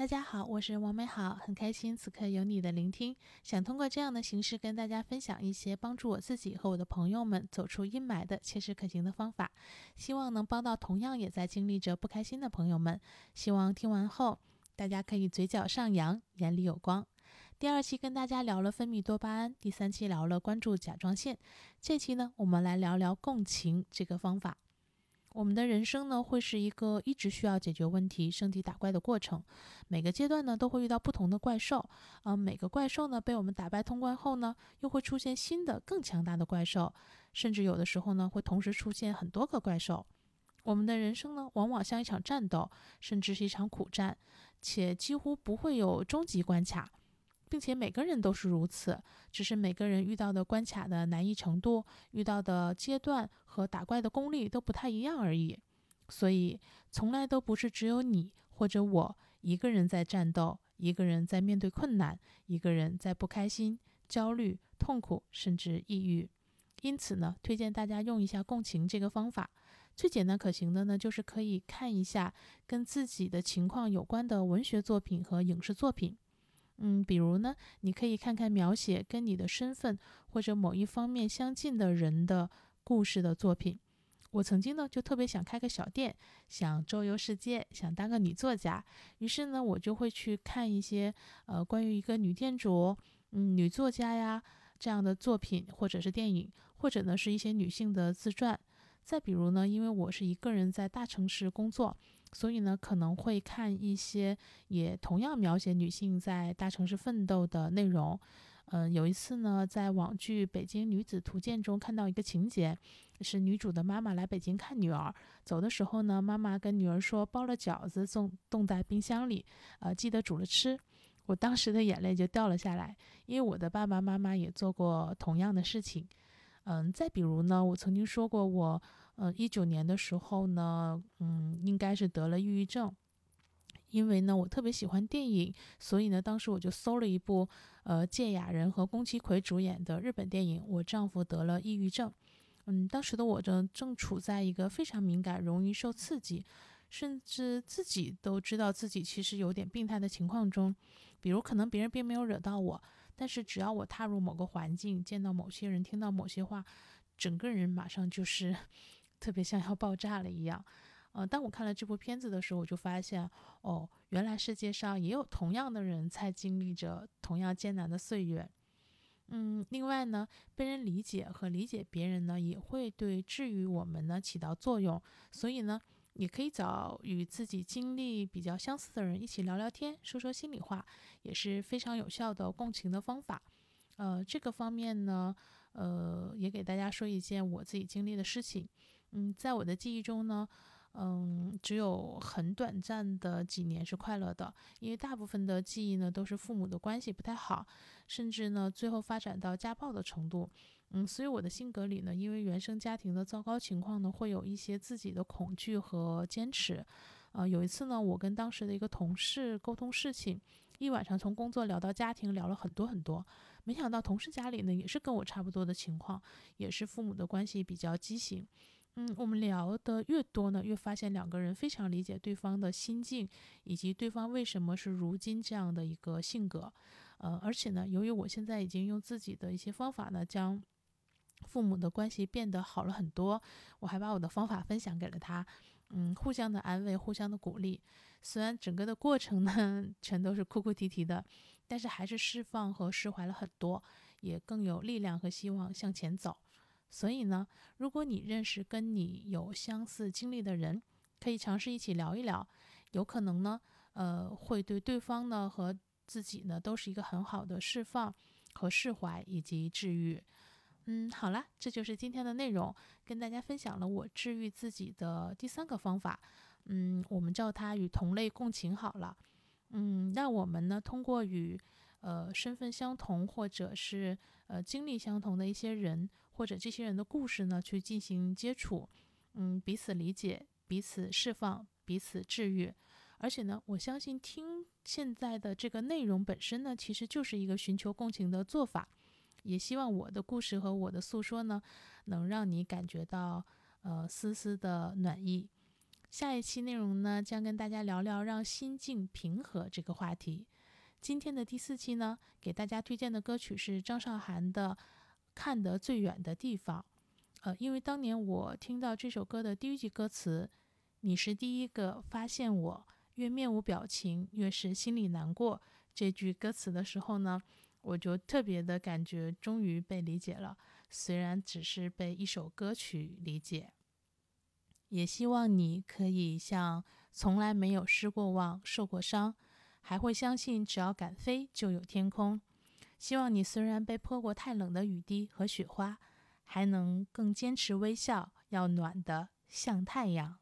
大家好，我是王美好，很开心此刻有你的聆听。想通过这样的形式跟大家分享一些帮助我自己和我的朋友们走出阴霾的切实可行的方法，希望能帮到同样也在经历着不开心的朋友们。希望听完后大家可以嘴角上扬，眼里有光。第二期跟大家聊了分泌多巴胺，第三期聊了关注甲状腺，这期呢我们来聊聊共情这个方法。我们的人生呢，会是一个一直需要解决问题、升级打怪的过程。每个阶段呢，都会遇到不同的怪兽。呃，每个怪兽呢，被我们打败通关后呢，又会出现新的、更强大的怪兽，甚至有的时候呢，会同时出现很多个怪兽。我们的人生呢，往往像一场战斗，甚至是一场苦战，且几乎不会有终极关卡。并且每个人都是如此，只是每个人遇到的关卡的难易程度、遇到的阶段和打怪的功力都不太一样而已。所以，从来都不是只有你或者我一个人在战斗，一个人在面对困难，一个人在不开心、焦虑、痛苦，甚至抑郁。因此呢，推荐大家用一下共情这个方法。最简单可行的呢，就是可以看一下跟自己的情况有关的文学作品和影视作品。嗯，比如呢，你可以看看描写跟你的身份或者某一方面相近的人的故事的作品。我曾经呢就特别想开个小店，想周游世界，想当个女作家。于是呢，我就会去看一些呃关于一个女店主、嗯女作家呀这样的作品，或者是电影，或者呢是一些女性的自传。再比如呢，因为我是一个人在大城市工作。所以呢，可能会看一些也同样描写女性在大城市奋斗的内容。嗯，有一次呢，在网剧《北京女子图鉴》中看到一个情节，是女主的妈妈来北京看女儿，走的时候呢，妈妈跟女儿说包了饺子冻冻在冰箱里，呃，记得煮了吃。我当时的眼泪就掉了下来，因为我的爸爸妈妈也做过同样的事情。嗯，再比如呢，我曾经说过我。呃，一九年的时候呢，嗯，应该是得了抑郁症，因为呢，我特别喜欢电影，所以呢，当时我就搜了一部呃，芥雅人和宫崎葵主演的日本电影《我丈夫得了抑郁症》。嗯，当时的我正正处在一个非常敏感、容易受刺激，甚至自己都知道自己其实有点病态的情况中。比如，可能别人并没有惹到我，但是只要我踏入某个环境，见到某些人，听到某些话，整个人马上就是。特别像要爆炸了一样，呃，当我看了这部片子的时候，我就发现，哦，原来世界上也有同样的人在经历着同样艰难的岁月。嗯，另外呢，被人理解和理解别人呢，也会对治愈我们呢起到作用。所以呢，也可以找与自己经历比较相似的人一起聊聊天，说说心里话，也是非常有效的共情的方法。呃，这个方面呢，呃，也给大家说一件我自己经历的事情。嗯，在我的记忆中呢，嗯，只有很短暂的几年是快乐的，因为大部分的记忆呢都是父母的关系不太好，甚至呢最后发展到家暴的程度。嗯，所以我的性格里呢，因为原生家庭的糟糕情况呢，会有一些自己的恐惧和坚持。呃，有一次呢，我跟当时的一个同事沟通事情，一晚上从工作聊到家庭，聊了很多很多。没想到同事家里呢也是跟我差不多的情况，也是父母的关系比较畸形。嗯，我们聊的越多呢，越发现两个人非常理解对方的心境，以及对方为什么是如今这样的一个性格。呃，而且呢，由于我现在已经用自己的一些方法呢，将父母的关系变得好了很多，我还把我的方法分享给了他。嗯，互相的安慰，互相的鼓励。虽然整个的过程呢，全都是哭哭啼啼的，但是还是释放和释怀了很多，也更有力量和希望向前走。所以呢，如果你认识跟你有相似经历的人，可以尝试一起聊一聊，有可能呢，呃，会对对方呢和自己呢都是一个很好的释放和释怀以及治愈。嗯，好了，这就是今天的内容，跟大家分享了我治愈自己的第三个方法。嗯，我们叫它与同类共情好了。嗯，让我们呢通过与呃身份相同或者是呃经历相同的一些人。或者这些人的故事呢，去进行接触，嗯，彼此理解，彼此释放，彼此治愈。而且呢，我相信听现在的这个内容本身呢，其实就是一个寻求共情的做法。也希望我的故事和我的诉说呢，能让你感觉到呃丝丝的暖意。下一期内容呢，将跟大家聊聊让心境平和这个话题。今天的第四期呢，给大家推荐的歌曲是张韶涵的《看得最远的地方》。呃，因为当年我听到这首歌的第一句歌词“你是第一个发现我，越面无表情越是心里难过”这句歌词的时候呢，我就特别的感觉终于被理解了，虽然只是被一首歌曲理解。也希望你可以像从来没有失过望、受过伤。还会相信，只要敢飞，就有天空。希望你虽然被泼过太冷的雨滴和雪花，还能更坚持微笑，要暖的像太阳。